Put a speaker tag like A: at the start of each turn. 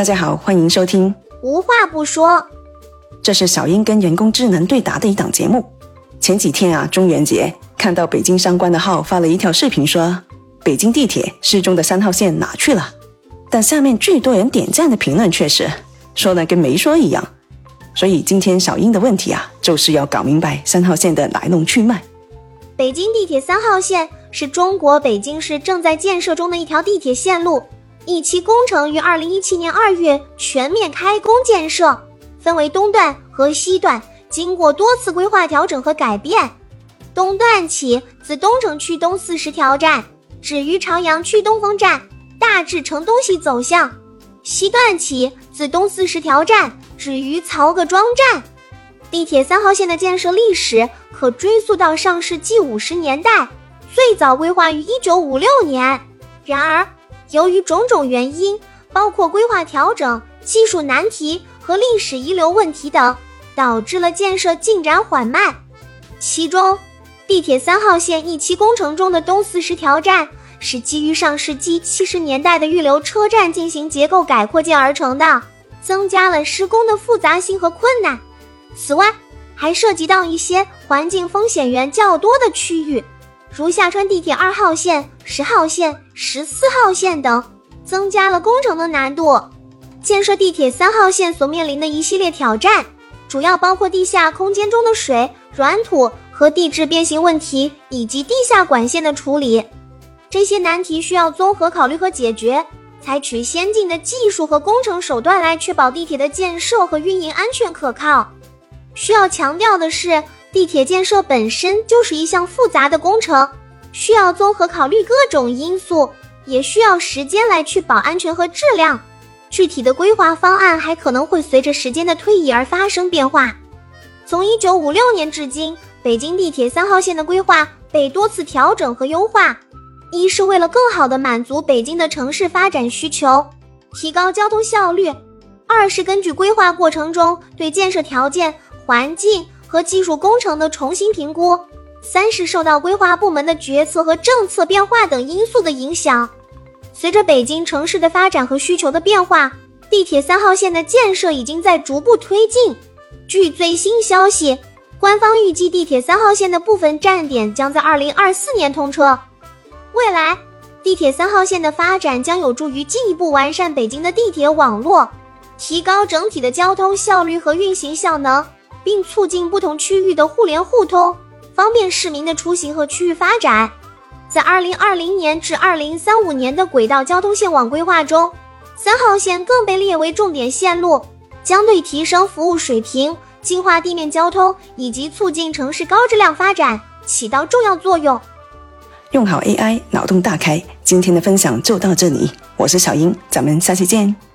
A: 大家好，欢迎收听。
B: 无话不说，
A: 这是小英跟人工智能对答的一档节目。前几天啊，中元节看到北京相关的号发了一条视频，说北京地铁失踪的三号线哪去了？但下面最多人点赞的评论却是说的跟没说一样。所以今天小英的问题啊，就是要搞明白三号线的来龙去脉。
B: 北京地铁三号线是中国北京市正在建设中的一条地铁线路。一期工程于二零一七年二月全面开工建设，分为东段和西段，经过多次规划调整和改变。东段起自东城区东四十条站止于朝阳区东风站，大致呈东西走向；西段起自东四十条站止于曹各庄站。地铁三号线的建设历史可追溯到上世纪五十年代，最早规划于一九五六年。然而，由于种种原因，包括规划调整、技术难题和历史遗留问题等，导致了建设进展缓慢。其中，地铁三号线一期工程中的东四十条站是基于上世纪七十年代的预留车站进行结构改扩建而成的，增加了施工的复杂性和困难。此外，还涉及到一些环境风险源较多的区域。如下川地铁二号线、十号线、十四号线等，增加了工程的难度。建设地铁三号线所面临的一系列挑战，主要包括地下空间中的水、软土和地质变形问题，以及地下管线的处理。这些难题需要综合考虑和解决，采取先进的技术和工程手段来确保地铁的建设和运营安全可靠。需要强调的是。地铁建设本身就是一项复杂的工程，需要综合考虑各种因素，也需要时间来确保安全和质量。具体的规划方案还可能会随着时间的推移而发生变化。从一九五六年至今，北京地铁三号线的规划被多次调整和优化，一是为了更好地满足北京的城市发展需求，提高交通效率；二是根据规划过程中对建设条件、环境。和技术工程的重新评估，三是受到规划部门的决策和政策变化等因素的影响。随着北京城市的发展和需求的变化，地铁三号线的建设已经在逐步推进。据最新消息，官方预计地铁三号线的部分站点将在二零二四年通车。未来，地铁三号线的发展将有助于进一步完善北京的地铁网络，提高整体的交通效率和运行效能。并促进不同区域的互联互通，方便市民的出行和区域发展。在二零二零年至二零三五年的轨道交通线网规划中，三号线更被列为重点线路，将对提升服务水平、净化地面交通以及促进城市高质量发展起到重要作用。
A: 用好 AI，脑洞大开。今天的分享就到这里，我是小英，咱们下期见。